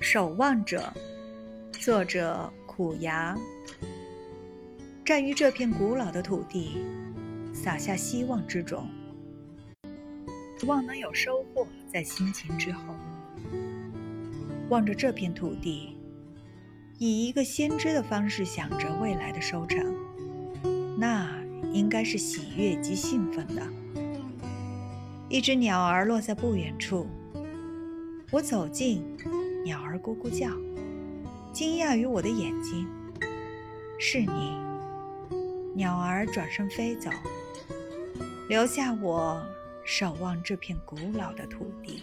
守望者，作者苦牙。站于这片古老的土地，撒下希望之种，望能有收获在辛勤之后。望着这片土地，以一个先知的方式想着未来的收成，那应该是喜悦及兴奋的。一只鸟儿落在不远处，我走近。鸟儿咕咕叫，惊讶于我的眼睛。是你，鸟儿转身飞走，留下我守望这片古老的土地。